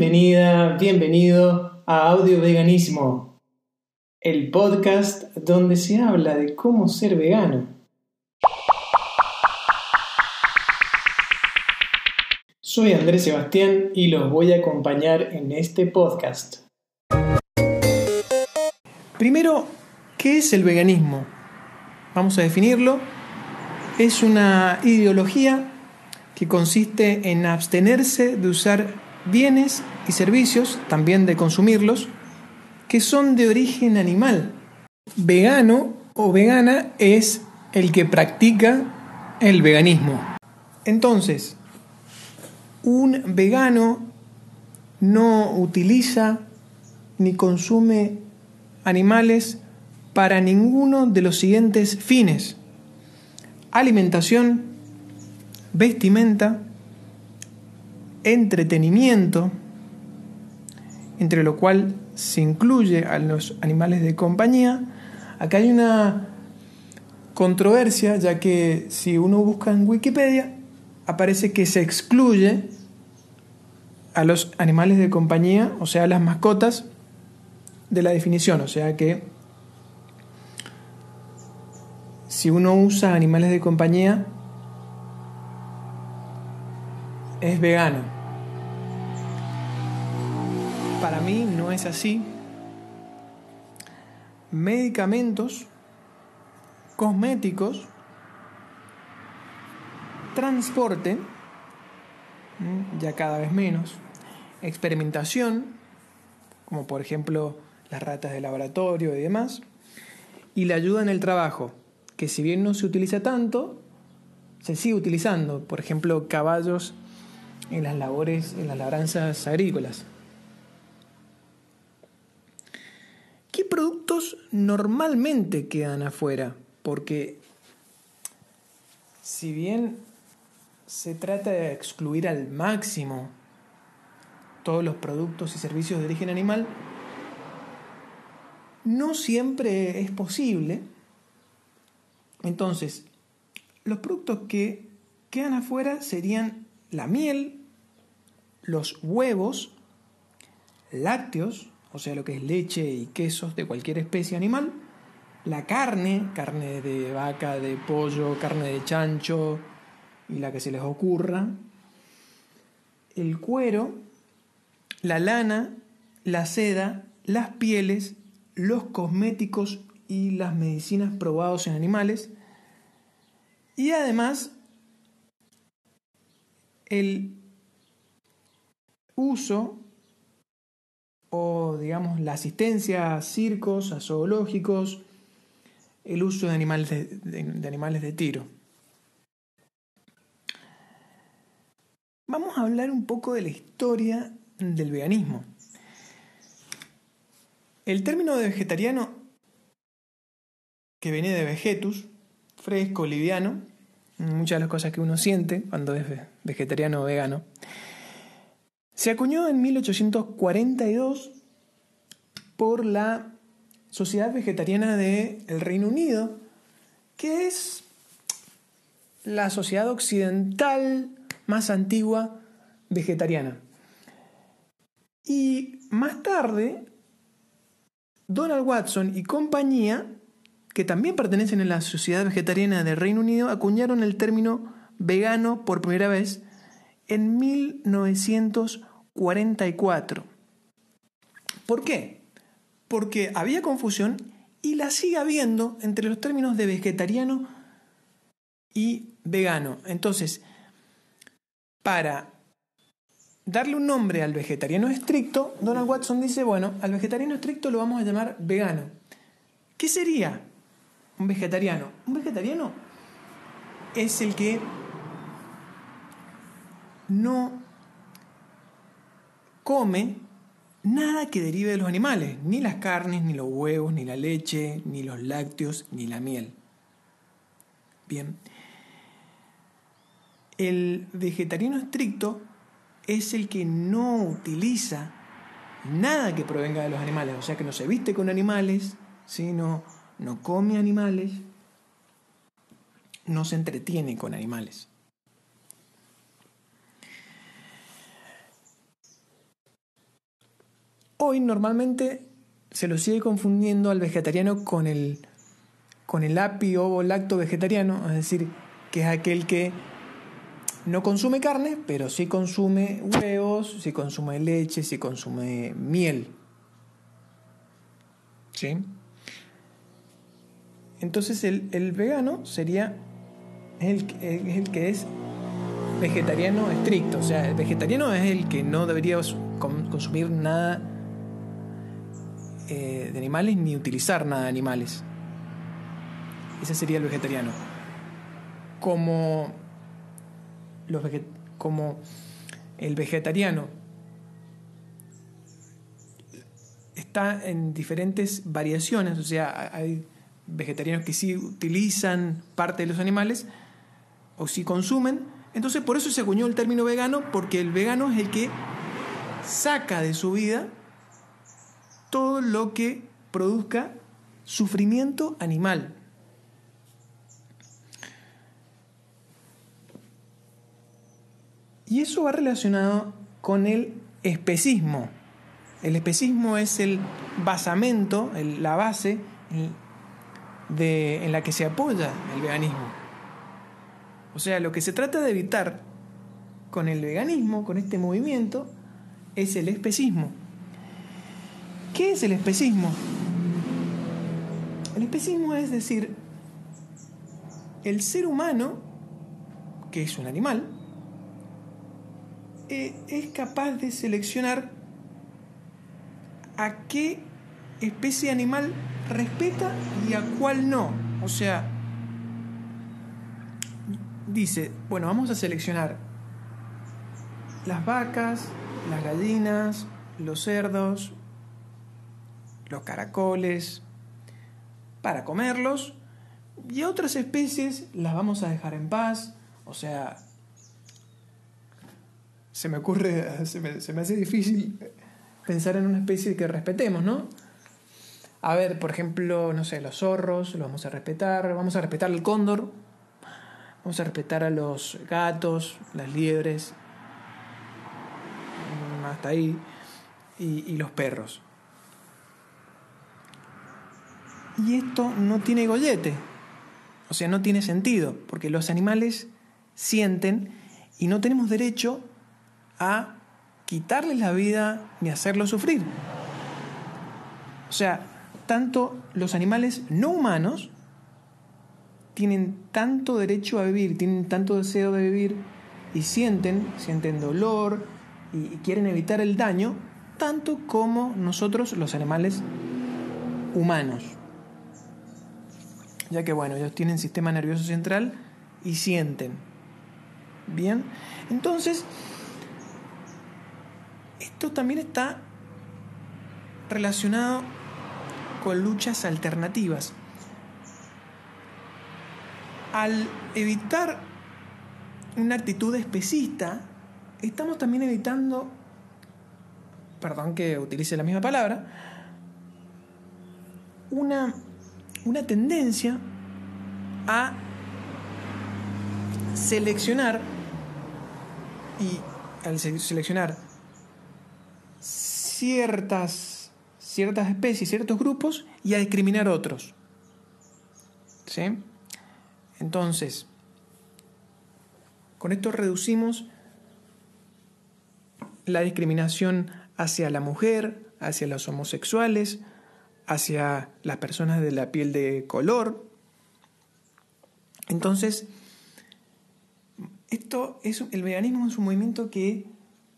Bienvenida, bienvenido a Audio Veganismo, el podcast donde se habla de cómo ser vegano. Soy Andrés Sebastián y los voy a acompañar en este podcast. Primero, ¿qué es el veganismo? Vamos a definirlo. Es una ideología que consiste en abstenerse de usar bienes y servicios, también de consumirlos, que son de origen animal. Vegano o vegana es el que practica el veganismo. Entonces, un vegano no utiliza ni consume animales para ninguno de los siguientes fines. Alimentación, vestimenta, entretenimiento, entre lo cual se incluye a los animales de compañía. Acá hay una controversia, ya que si uno busca en Wikipedia, aparece que se excluye a los animales de compañía, o sea, las mascotas, de la definición. O sea que si uno usa animales de compañía, es vegano. Para mí no es así. Medicamentos, cosméticos, transporte, ya cada vez menos, experimentación, como por ejemplo las ratas de laboratorio y demás, y la ayuda en el trabajo, que si bien no se utiliza tanto, se sigue utilizando, por ejemplo, caballos en las labores, en las labranzas agrícolas. ¿Qué productos normalmente quedan afuera? Porque si bien se trata de excluir al máximo todos los productos y servicios de origen animal, no siempre es posible. Entonces, los productos que quedan afuera serían la miel, los huevos, lácteos, o sea, lo que es leche y quesos de cualquier especie animal, la carne, carne de vaca, de pollo, carne de chancho y la que se les ocurra, el cuero, la lana, la seda, las pieles, los cosméticos y las medicinas probados en animales, y además el uso o, digamos, la asistencia a circos, a zoológicos, el uso de animales de, animales de tiro. Vamos a hablar un poco de la historia del veganismo. El término de vegetariano, que viene de vegetus, fresco, liviano, muchas de las cosas que uno siente cuando es vegetariano o vegano, se acuñó en 1842 por la Sociedad Vegetariana del Reino Unido, que es la sociedad occidental más antigua vegetariana. Y más tarde, Donald Watson y compañía, que también pertenecen a la Sociedad Vegetariana del Reino Unido, acuñaron el término vegano por primera vez en 1940. 44. ¿Por qué? Porque había confusión y la sigue habiendo entre los términos de vegetariano y vegano. Entonces, para darle un nombre al vegetariano estricto, Donald Watson dice, bueno, al vegetariano estricto lo vamos a llamar vegano. ¿Qué sería un vegetariano? Un vegetariano es el que no come nada que derive de los animales, ni las carnes, ni los huevos, ni la leche, ni los lácteos, ni la miel. Bien. El vegetariano estricto es el que no utiliza nada que provenga de los animales, o sea que no se viste con animales, sino no come animales, no se entretiene con animales. Hoy normalmente se lo sigue confundiendo al vegetariano con el, con el api ovo lacto vegetariano, es decir, que es aquel que no consume carne, pero sí consume huevos, sí consume leche, sí consume miel. ¿Sí? Entonces el, el vegano sería el, el que es vegetariano estricto. O sea, el vegetariano es el que no debería consumir nada eh, de animales ni utilizar nada de animales. Ese sería el vegetariano. Como, los como el vegetariano está en diferentes variaciones, o sea, hay vegetarianos que sí utilizan parte de los animales o sí consumen, entonces por eso se acuñó el término vegano, porque el vegano es el que saca de su vida todo lo que produzca sufrimiento animal. Y eso va relacionado con el especismo. El especismo es el basamento, la base en la que se apoya el veganismo. O sea, lo que se trata de evitar con el veganismo, con este movimiento, es el especismo. ¿Qué es el especismo? El especismo es decir, el ser humano, que es un animal, eh, es capaz de seleccionar a qué especie animal respeta y a cuál no. O sea, dice, bueno, vamos a seleccionar las vacas, las gallinas, los cerdos, los caracoles, para comerlos, y otras especies las vamos a dejar en paz, o sea, se me ocurre, se me, se me hace difícil pensar en una especie que respetemos, ¿no? A ver, por ejemplo, no sé, los zorros, los vamos a respetar, vamos a respetar el cóndor, Vamos a respetar a los gatos, las liebres, hasta ahí, y, los perros. Y esto no tiene gollete, o sea, no tiene sentido, porque los animales sienten y no tenemos derecho a quitarles la vida ni hacerlos sufrir. O sea, tanto los animales no humanos tienen tanto derecho a vivir, tienen tanto deseo de vivir y sienten, sienten dolor y, quieren evitar el daño, tanto como nosotros los animales humanos. Ya que bueno, ellos tienen sistema nervioso central y sienten. Bien, entonces, esto también está relacionado con luchas alternativas al evitar una actitud especista, estamos también evitando, perdón que utilice la misma palabra, una, una tendencia a seleccionar y al seleccionar ciertas, ciertas especies, ciertos grupos y a discriminar otros. ¿Sí? Entonces, con esto reducimos la discriminación hacia la mujer, hacia los homosexuales, hacia las personas de la piel de color. Entonces, esto es el veganismo es un movimiento que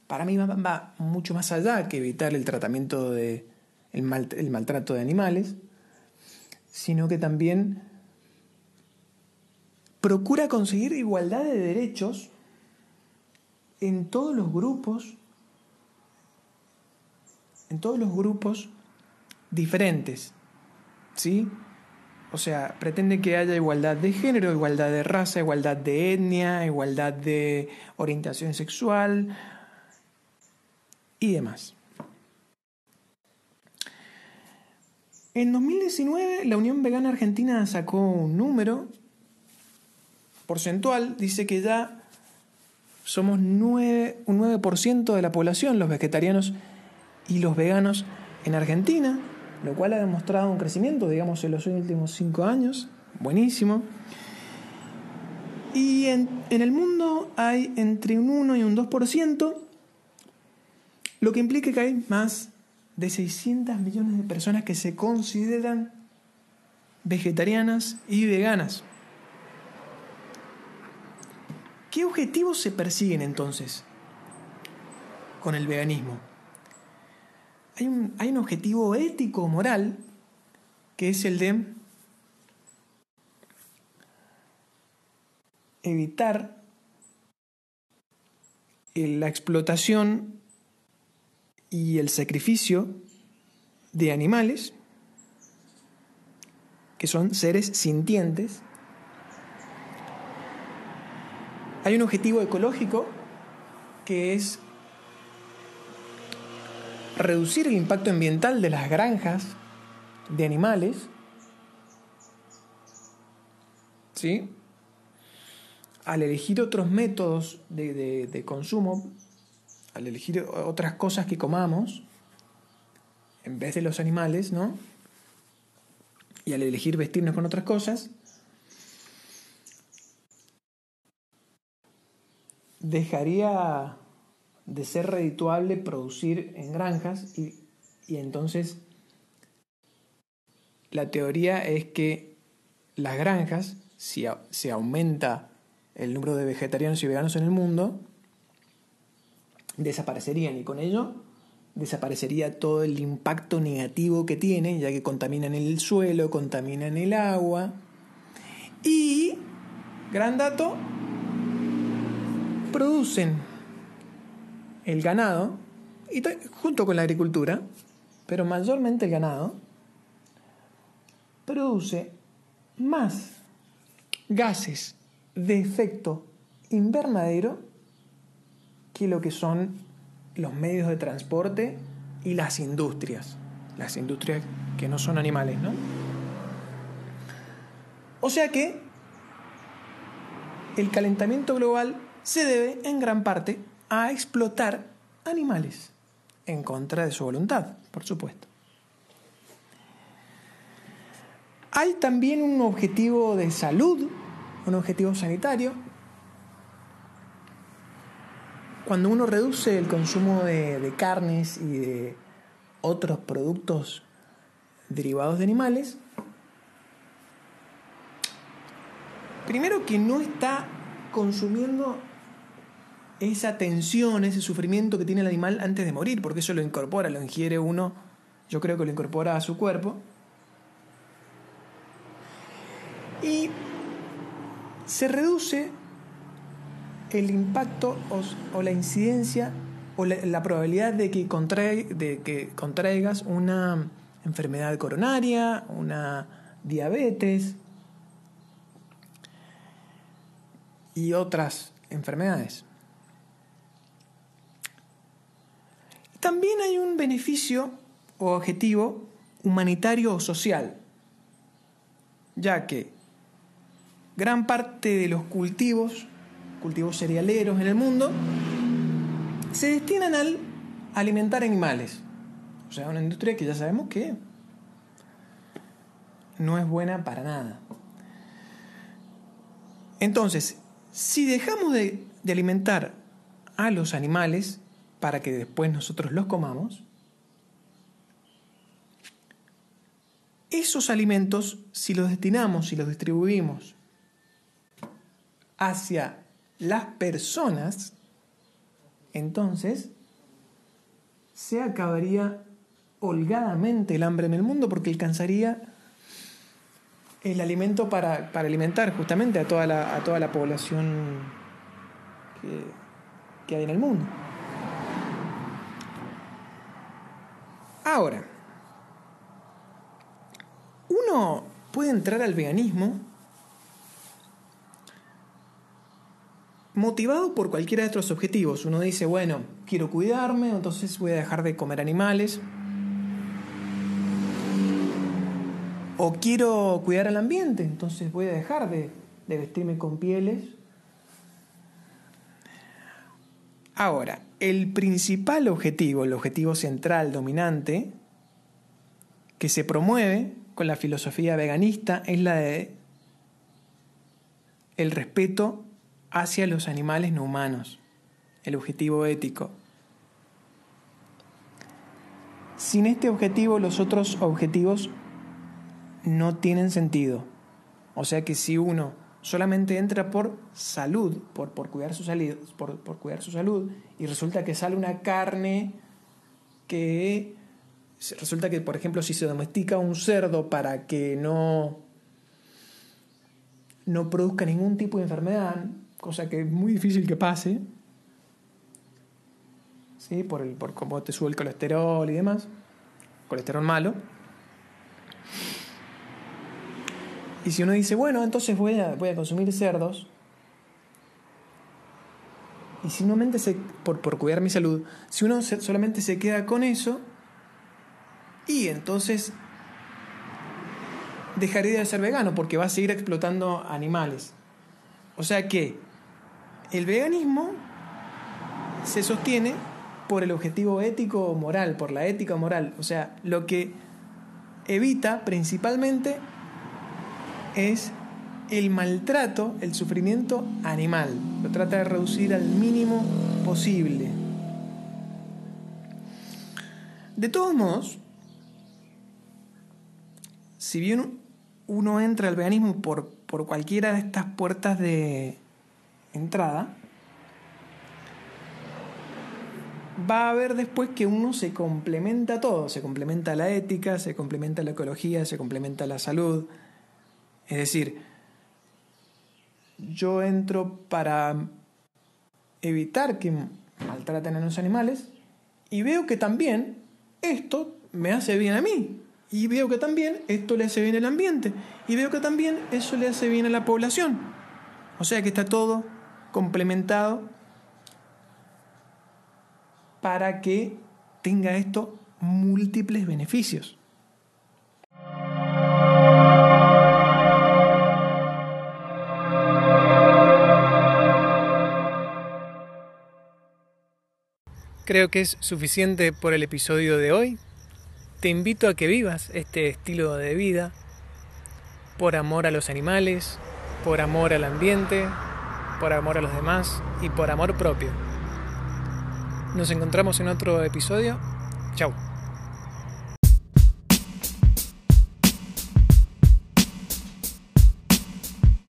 para mí va, mucho más allá que evitar el tratamiento de el maltrato de animales, sino que también procura conseguir igualdad de derechos en todos los grupos, en todos los grupos diferentes, ¿sí? O sea, pretende que haya igualdad de género, igualdad de raza, igualdad de etnia, igualdad de orientación sexual y demás. En 2019, la Unión Vegana Argentina sacó un número porcentual dice que ya somos un 9% de la población los vegetarianos y los veganos en Argentina, lo cual ha demostrado un crecimiento, digamos, en los últimos cinco años. Buenísimo. Y en, el mundo hay entre un 1 y un 2%, lo que implica que hay más de 600 millones de personas que se consideran vegetarianas y veganas. ¿Qué objetivos se persiguen entonces con el veganismo? Hay un, hay un objetivo ético, moral, que es el de evitar la explotación y el sacrificio de animales, que son seres sintientes. Hay un objetivo ecológico que es reducir el impacto ambiental de las granjas de animales. ¿Sí? Al elegir otros métodos de, de, de consumo, al elegir otras cosas que comamos, en vez de los animales, ¿no? Y al elegir vestirnos con otras cosas, dejaría de ser redituable producir en granjas y, y entonces la teoría es que las granjas, si se aumenta el número de vegetarianos y veganos en el mundo, desaparecerían y con ello desaparecería todo el impacto negativo que tienen, ya que contaminan el suelo, contaminan el agua. Y, gran dato, producen el ganado, y junto con la agricultura, pero mayormente el ganado, produce más gases de efecto invernadero que lo que son los medios de transporte y las industrias. Las industrias que no son animales, ¿no? O sea que el calentamiento global se debe en gran parte a explotar animales, en contra de su voluntad, por supuesto. Hay también un objetivo de salud, un objetivo sanitario, cuando uno reduce el consumo de, carnes y de otros productos derivados de animales, primero que no está consumiendo esa tensión, ese sufrimiento que tiene el animal antes de morir, porque eso lo incorpora, lo ingiere uno, yo creo que lo incorpora a su cuerpo. Y se reduce el impacto o, la incidencia o la, probabilidad de que, contraigas una enfermedad coronaria, una diabetes y otras enfermedades. También hay un beneficio o objetivo humanitario o social, ya que gran parte de los cultivos cultivos cerealeros en el mundo, se destinan al alimentar animales. O sea, una industria que ya sabemos que no es buena para nada. Entonces, si dejamos de, de alimentar a los animales para que después nosotros los comamos, esos alimentos, si los destinamos y los distribuimos hacia las personas, entonces se acabaría holgadamente el hambre en el mundo porque alcanzaría el alimento para, alimentar justamente a toda la, a toda la población que hay en el mundo. Ahora, uno puede entrar al veganismo motivado por cualquiera de estos objetivos. Uno dice, bueno, quiero cuidarme, entonces voy a dejar de comer animales. O quiero cuidar al ambiente, entonces voy a dejar de, vestirme con pieles. Ahora, el principal objetivo, el objetivo central dominante, que se promueve con la filosofía veganista es la de el respeto hacia los animales no humanos, el objetivo ético. Sin este objetivo los otros objetivos no tienen sentido. O sea que si uno solamente entra por salud, por, por cuidar, su salud, por, por cuidar su salud, y resulta que sale una carne que resulta que, por ejemplo, si se domestica un cerdo para que no, no produzca ningún tipo de enfermedad, cosa que es muy difícil que pase, ¿sí? por, el, por cómo te sube el colesterol y demás, colesterol malo, Y si uno dice, bueno, entonces voy a, voy a consumir cerdos, y simplemente se, por, por cuidar mi salud, si uno solamente se queda con eso, y entonces dejaría de ser vegano porque va a seguir explotando animales. O sea que el veganismo se sostiene por el objetivo ético o moral, por la ética moral. O sea, lo que evita principalmente es el maltrato, el sufrimiento animal. Lo trata de reducir al mínimo posible. De todos modos, si bien uno entra al veganismo por, por cualquiera de estas puertas de entrada, va a haber después que uno se complementa todo, se complementa la ética, se complementa la ecología, se complementa la salud, es decir, yo entro para evitar que maltraten a los animales y veo que también esto me hace bien a mí. Y veo que también esto le hace bien al ambiente. Y veo que también eso le hace bien a la población. O sea que está todo complementado para que tenga esto múltiples beneficios. Creo que es suficiente por el episodio de hoy. Te invito a que vivas este estilo de vida por amor a los animales, por amor al ambiente, por amor a los demás y por amor propio. Nos encontramos en otro episodio. Chao.